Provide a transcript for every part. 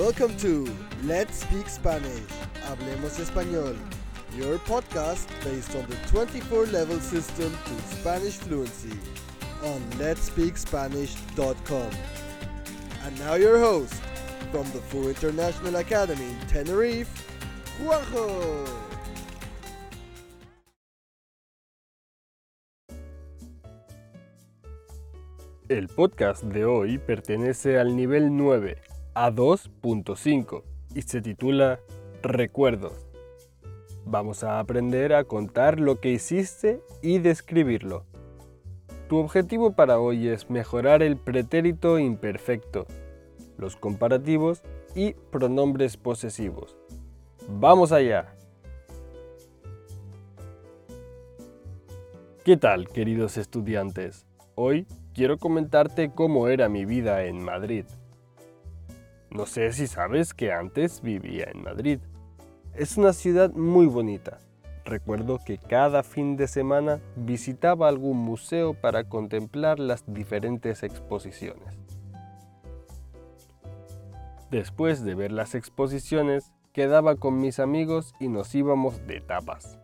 Welcome to Let's Speak Spanish. Hablemos Español. Your podcast based on the 24 level system to Spanish fluency on letspeakspanish.com. And now your host from the Full International Academy in Tenerife, Juanjo. El podcast de hoy pertenece al nivel 9, a 2.5, y se titula Recuerdos. Vamos a aprender a contar lo que hiciste y describirlo. Tu objetivo para hoy es mejorar el pretérito imperfecto, los comparativos y pronombres posesivos. ¡Vamos allá! ¿Qué tal, queridos estudiantes? Hoy quiero comentarte cómo era mi vida en Madrid. No sé si sabes que antes vivía en Madrid. Es una ciudad muy bonita. Recuerdo que cada fin de semana visitaba algún museo para contemplar las diferentes exposiciones. Después de ver las exposiciones, quedaba con mis amigos y nos íbamos de tapas.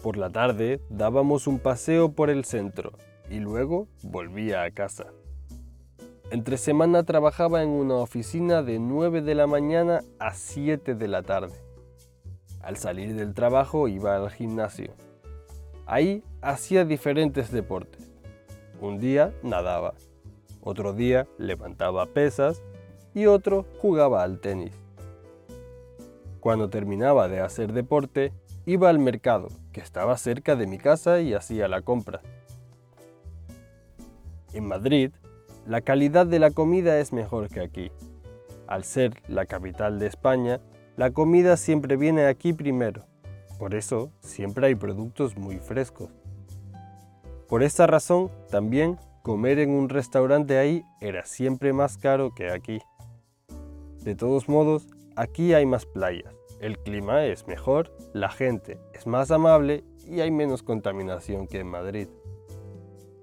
Por la tarde dábamos un paseo por el centro y luego volvía a casa. Entre semana trabajaba en una oficina de 9 de la mañana a 7 de la tarde. Al salir del trabajo iba al gimnasio. Ahí hacía diferentes deportes. Un día nadaba, otro día levantaba pesas y otro jugaba al tenis. Cuando terminaba de hacer deporte, iba al mercado, que estaba cerca de mi casa y hacía la compra. En Madrid, la calidad de la comida es mejor que aquí. Al ser la capital de España, la comida siempre viene aquí primero. Por eso, siempre hay productos muy frescos. Por esta razón, también comer en un restaurante ahí era siempre más caro que aquí. De todos modos, aquí hay más playas, el clima es mejor, la gente es más amable y hay menos contaminación que en Madrid.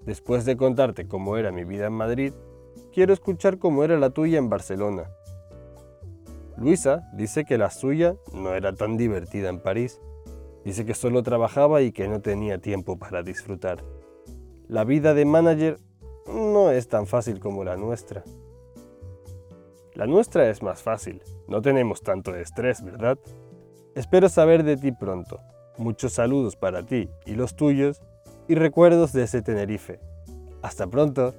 Después de contarte cómo era mi vida en Madrid, quiero escuchar cómo era la tuya en Barcelona. Luisa dice que la suya no era tan divertida en París. Dice que solo trabajaba y que no tenía tiempo para disfrutar. La vida de manager no es tan fácil como la nuestra. La nuestra es más fácil, no tenemos tanto estrés, ¿verdad? Espero saber de ti pronto. Muchos saludos para ti y los tuyos y recuerdos de ese Tenerife. Hasta pronto.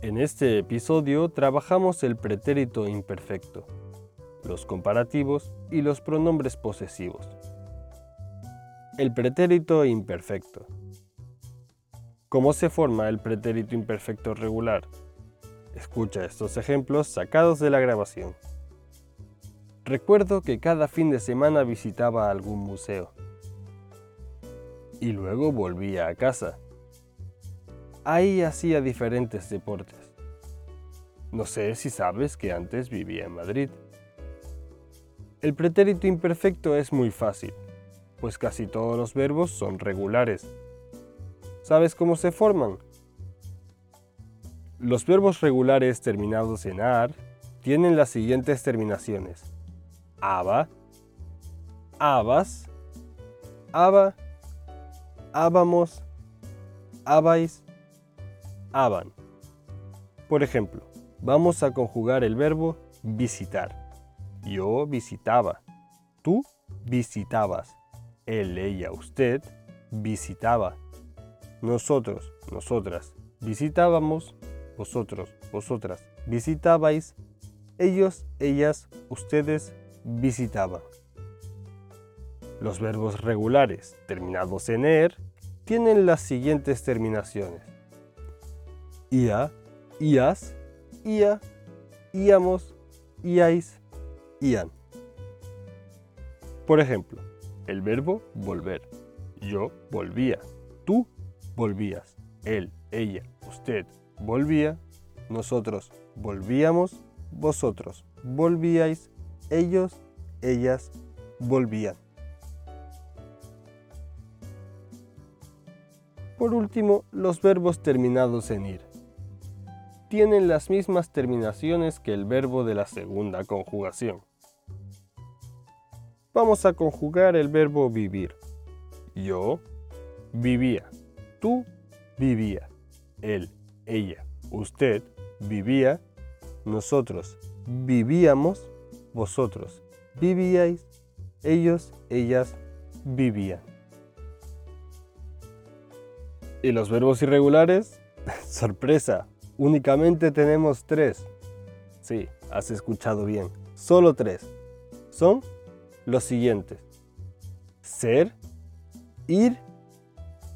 En este episodio trabajamos el pretérito imperfecto, los comparativos y los pronombres posesivos. El pretérito imperfecto. ¿Cómo se forma el pretérito imperfecto regular? Escucha estos ejemplos sacados de la grabación. Recuerdo que cada fin de semana visitaba algún museo y luego volvía a casa. Ahí hacía diferentes deportes. No sé si sabes que antes vivía en Madrid. El pretérito imperfecto es muy fácil, pues casi todos los verbos son regulares. ¿Sabes cómo se forman? Los verbos regulares terminados en ar tienen las siguientes terminaciones. Aba, abas, aba habamos, habais, haban. Por ejemplo, vamos a conjugar el verbo visitar. Yo visitaba. Tú visitabas. Él, ella, usted visitaba. Nosotros, nosotras visitábamos. Vosotros, vosotras visitabais. Ellos, ellas, ustedes visitaban. Los verbos regulares terminados en er tienen las siguientes terminaciones. Ia, ias, ia, íamos, iais, ian. Por ejemplo, el verbo volver. Yo volvía. Tú volvías. Él, ella, usted volvía. Nosotros volvíamos. Vosotros volvíais. Ellos, ellas volvían. Por último, los verbos terminados en ir. tienen las mismas terminaciones que el verbo de la segunda conjugación. Vamos a conjugar el verbo vivir. Yo vivía, tú vivía, él, ella, usted vivía, nosotros vivíamos, vosotros vivíais, ellos, ellas vivían. ¿Y los verbos irregulares? Sorpresa, únicamente tenemos tres. Sí, has escuchado bien, solo tres. Son los siguientes. Ser, ir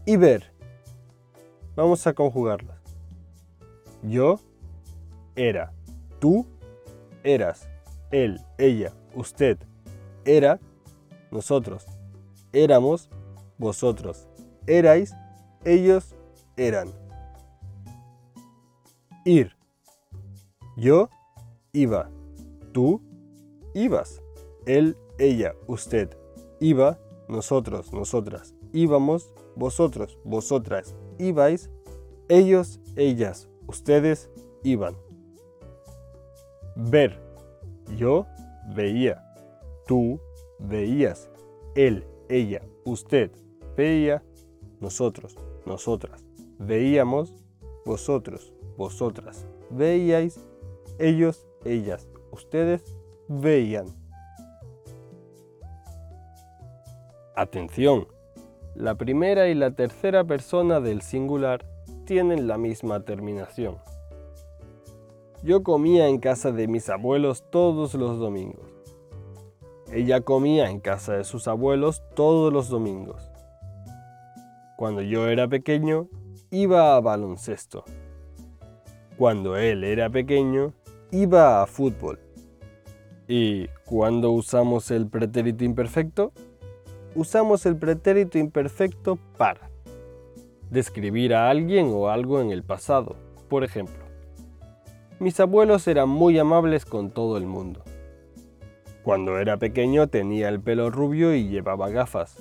y ver. Vamos a conjugarlas. Yo era, tú eras, él, ella, usted era, nosotros éramos, vosotros erais, ellos eran. Ir. Yo iba. Tú ibas. Él, ella, usted iba. Nosotros, nosotras íbamos. Vosotros, vosotras ibais. Ellos, ellas, ustedes iban. Ver. Yo veía. Tú veías. Él, ella, usted veía. Nosotros, nosotras veíamos, vosotros, vosotras veíais, ellos, ellas, ustedes veían. Atención, la primera y la tercera persona del singular tienen la misma terminación. Yo comía en casa de mis abuelos todos los domingos. Ella comía en casa de sus abuelos todos los domingos. Cuando yo era pequeño, iba a baloncesto. Cuando él era pequeño, iba a fútbol. ¿Y cuándo usamos el pretérito imperfecto? Usamos el pretérito imperfecto para describir a alguien o algo en el pasado. Por ejemplo, mis abuelos eran muy amables con todo el mundo. Cuando era pequeño tenía el pelo rubio y llevaba gafas.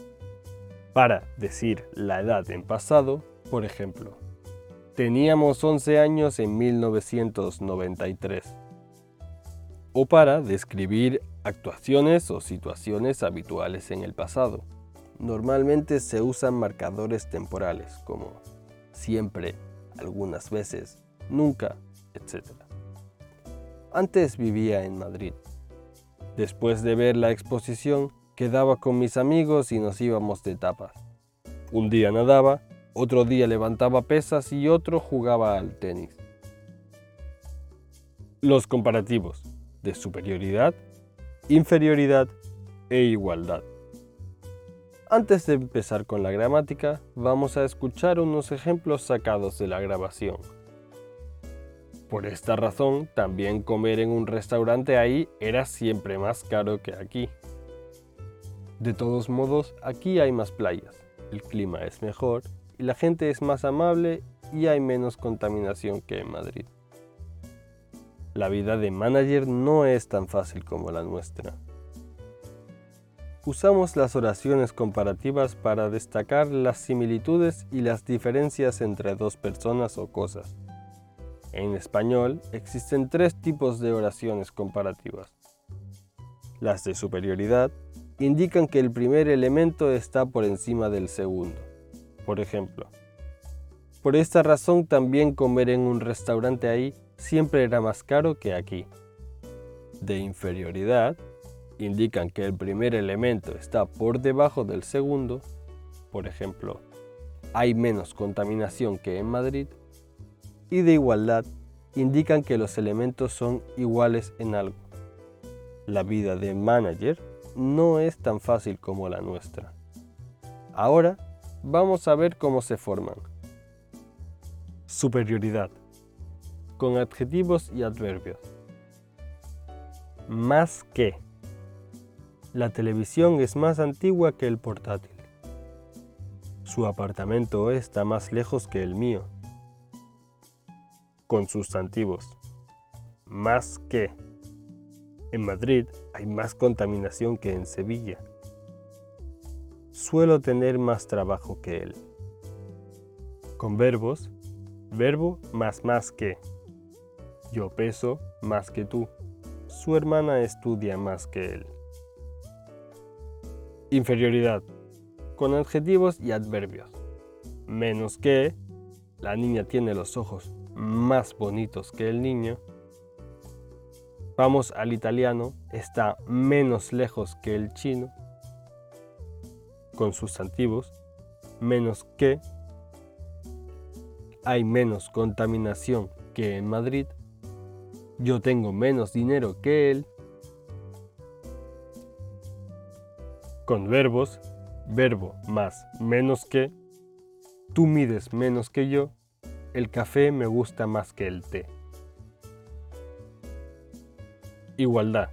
Para decir la edad en pasado, por ejemplo, teníamos 11 años en 1993. O para describir actuaciones o situaciones habituales en el pasado. Normalmente se usan marcadores temporales como siempre, algunas veces, nunca, etc. Antes vivía en Madrid. Después de ver la exposición, quedaba con mis amigos y nos íbamos de tapas. Un día nadaba, otro día levantaba pesas y otro jugaba al tenis. Los comparativos de superioridad, inferioridad e igualdad. Antes de empezar con la gramática, vamos a escuchar unos ejemplos sacados de la grabación. Por esta razón, también comer en un restaurante ahí era siempre más caro que aquí. De todos modos, aquí hay más playas, el clima es mejor y la gente es más amable y hay menos contaminación que en Madrid. La vida de manager no es tan fácil como la nuestra. Usamos las oraciones comparativas para destacar las similitudes y las diferencias entre dos personas o cosas. En español existen tres tipos de oraciones comparativas. Las de superioridad, indican que el primer elemento está por encima del segundo. Por ejemplo, por esta razón también comer en un restaurante ahí siempre era más caro que aquí. De inferioridad, indican que el primer elemento está por debajo del segundo. Por ejemplo, hay menos contaminación que en Madrid. Y de igualdad, indican que los elementos son iguales en algo. La vida de manager no es tan fácil como la nuestra. Ahora vamos a ver cómo se forman. Superioridad. Con adjetivos y adverbios. Más que. La televisión es más antigua que el portátil. Su apartamento está más lejos que el mío. Con sustantivos. Más que. En Madrid hay más contaminación que en Sevilla. Suelo tener más trabajo que él. Con verbos, verbo más más que. Yo peso más que tú. Su hermana estudia más que él. Inferioridad. Con adjetivos y adverbios. Menos que. La niña tiene los ojos más bonitos que el niño. Vamos al italiano. Está menos lejos que el chino. Con sustantivos. Menos que. Hay menos contaminación que en Madrid. Yo tengo menos dinero que él. Con verbos, verbo más menos que, tú mides menos que yo, el café me gusta más que el té. Igualdad,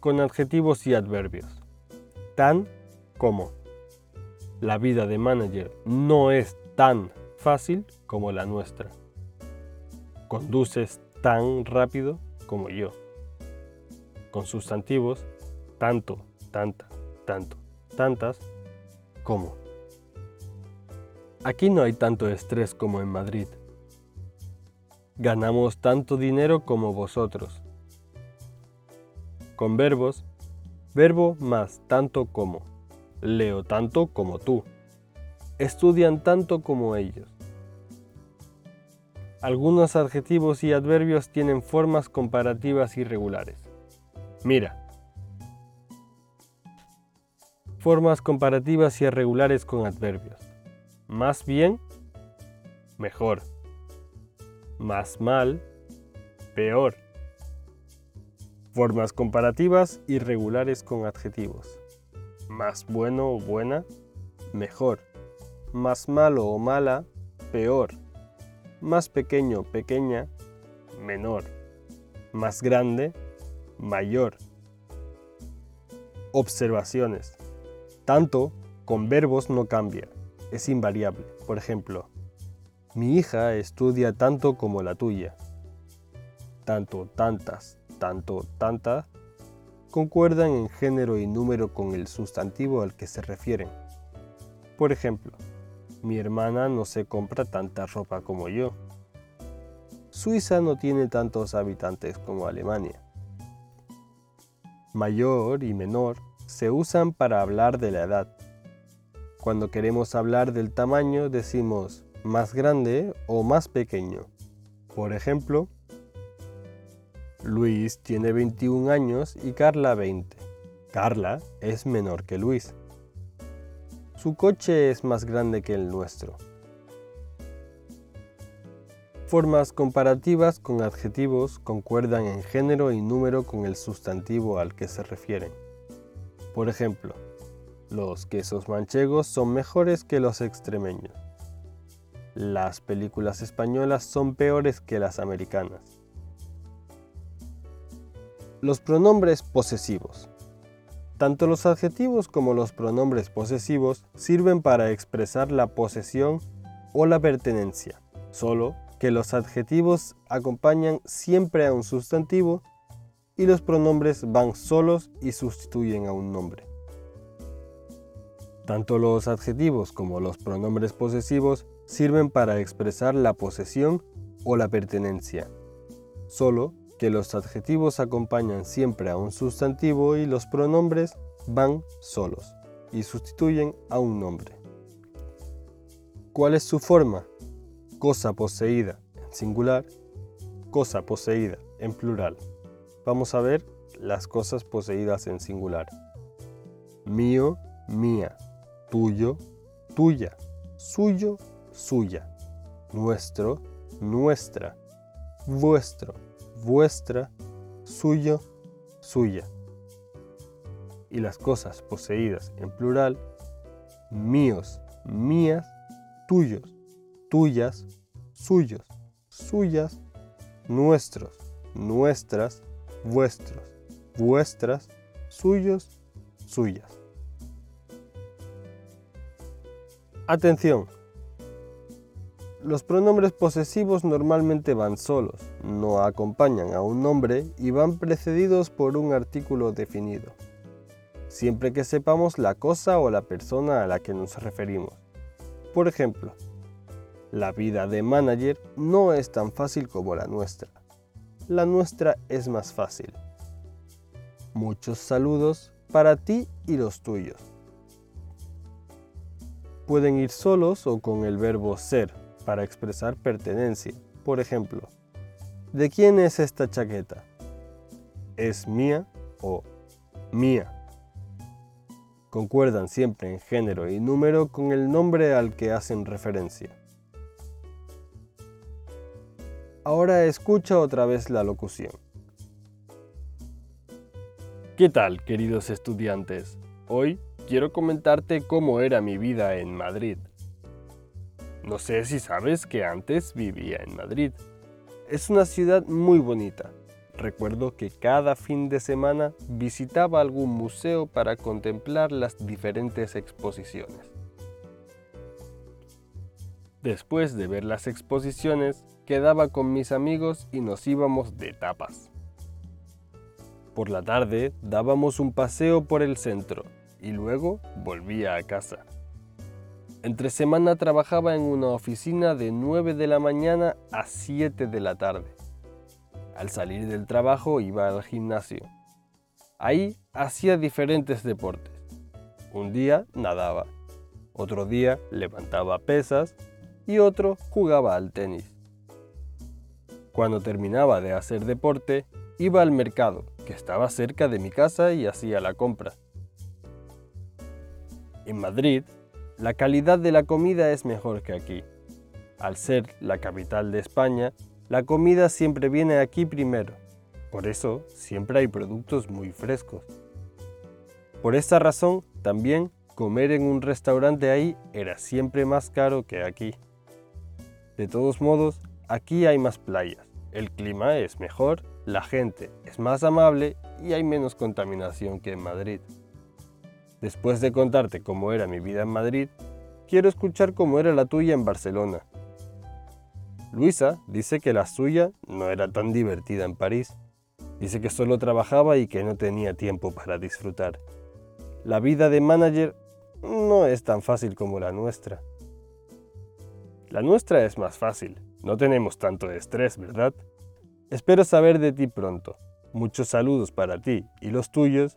con adjetivos y adverbios. Tan como. La vida de manager no es tan fácil como la nuestra. Conduces tan rápido como yo. Con sustantivos, tanto, tanta, tanto, tantas, como. Aquí no hay tanto estrés como en Madrid. Ganamos tanto dinero como vosotros. Con verbos, verbo más tanto como. Leo tanto como tú. Estudian tanto como ellos. Algunos adjetivos y adverbios tienen formas comparativas irregulares. Mira. Formas comparativas irregulares con adverbios. Más bien, mejor. Más mal, peor. Formas comparativas irregulares con adjetivos. Más bueno o buena, mejor. Más malo o mala, peor más pequeño, pequeña, menor, más grande, mayor. Observaciones. Tanto con verbos no cambia, es invariable. Por ejemplo, mi hija estudia tanto como la tuya. Tanto, tantas, tanto, tanta, concuerdan en género y número con el sustantivo al que se refieren. Por ejemplo, mi hermana no se compra tanta ropa como yo. Suiza no tiene tantos habitantes como Alemania. Mayor y menor se usan para hablar de la edad. Cuando queremos hablar del tamaño decimos más grande o más pequeño. Por ejemplo, Luis tiene 21 años y Carla 20. Carla es menor que Luis. Su coche es más grande que el nuestro. Formas comparativas con adjetivos concuerdan en género y número con el sustantivo al que se refieren. Por ejemplo, los quesos manchegos son mejores que los extremeños. Las películas españolas son peores que las americanas. Los pronombres posesivos. Tanto los adjetivos como los pronombres posesivos sirven para expresar la posesión o la pertenencia, solo que los adjetivos acompañan siempre a un sustantivo y los pronombres van solos y sustituyen a un nombre. Tanto los adjetivos como los pronombres posesivos sirven para expresar la posesión o la pertenencia, solo que los adjetivos acompañan siempre a un sustantivo y los pronombres van solos y sustituyen a un nombre. ¿Cuál es su forma? Cosa poseída en singular, cosa poseída en plural. Vamos a ver las cosas poseídas en singular. Mío, mía, tuyo, tuya, suyo, suya, nuestro, nuestra, vuestro, vuestra, suyo, suya. Y las cosas poseídas en plural, míos, mías, tuyos, tuyas, suyos, suyas, nuestros, nuestras, vuestros, vuestras, suyos, suyas. Atención, los pronombres posesivos normalmente van solos, no acompañan a un nombre y van precedidos por un artículo definido, siempre que sepamos la cosa o la persona a la que nos referimos. Por ejemplo, la vida de manager no es tan fácil como la nuestra. la nuestra es más fácil. Muchos saludos para ti y los tuyos. Pueden ir solos o con el verbo ser para expresar pertenencia. Por ejemplo, ¿de quién es esta chaqueta? ¿Es mía o mía? Concuerdan siempre en género y número con el nombre al que hacen referencia. Ahora escucha otra vez la locución. ¿Qué tal, queridos estudiantes? Hoy quiero comentarte cómo era mi vida en Madrid. No sé si sabes que antes vivía en Madrid. Es una ciudad muy bonita. Recuerdo que cada fin de semana visitaba algún museo para contemplar las diferentes exposiciones. Después de ver las exposiciones, quedaba con mis amigos y nos íbamos de tapas. Por la tarde dábamos un paseo por el centro y luego volvía a casa. Entre semana trabajaba en una oficina de 9 de la mañana a 7 de la tarde. Al salir del trabajo iba al gimnasio. Ahí hacía diferentes deportes. Un día nadaba, otro día levantaba pesas y otro jugaba al tenis. Cuando terminaba de hacer deporte, iba al mercado que estaba cerca de mi casa y hacía la compra. En Madrid, la calidad de la comida es mejor que aquí. Al ser la capital de España, la comida siempre viene aquí primero. Por eso siempre hay productos muy frescos. Por esta razón, también comer en un restaurante ahí era siempre más caro que aquí. De todos modos, aquí hay más playas, el clima es mejor la gente es más amable y hay menos contaminación que en Madrid. Después de contarte cómo era mi vida en Madrid, quiero escuchar cómo era la tuya en Barcelona. Luisa dice que la suya no era tan divertida en París. Dice que solo trabajaba y que no tenía tiempo para disfrutar. La vida de manager no es tan fácil como la nuestra. La nuestra es más fácil. No tenemos tanto estrés, ¿verdad? Espero saber de ti pronto. Muchos saludos para ti y los tuyos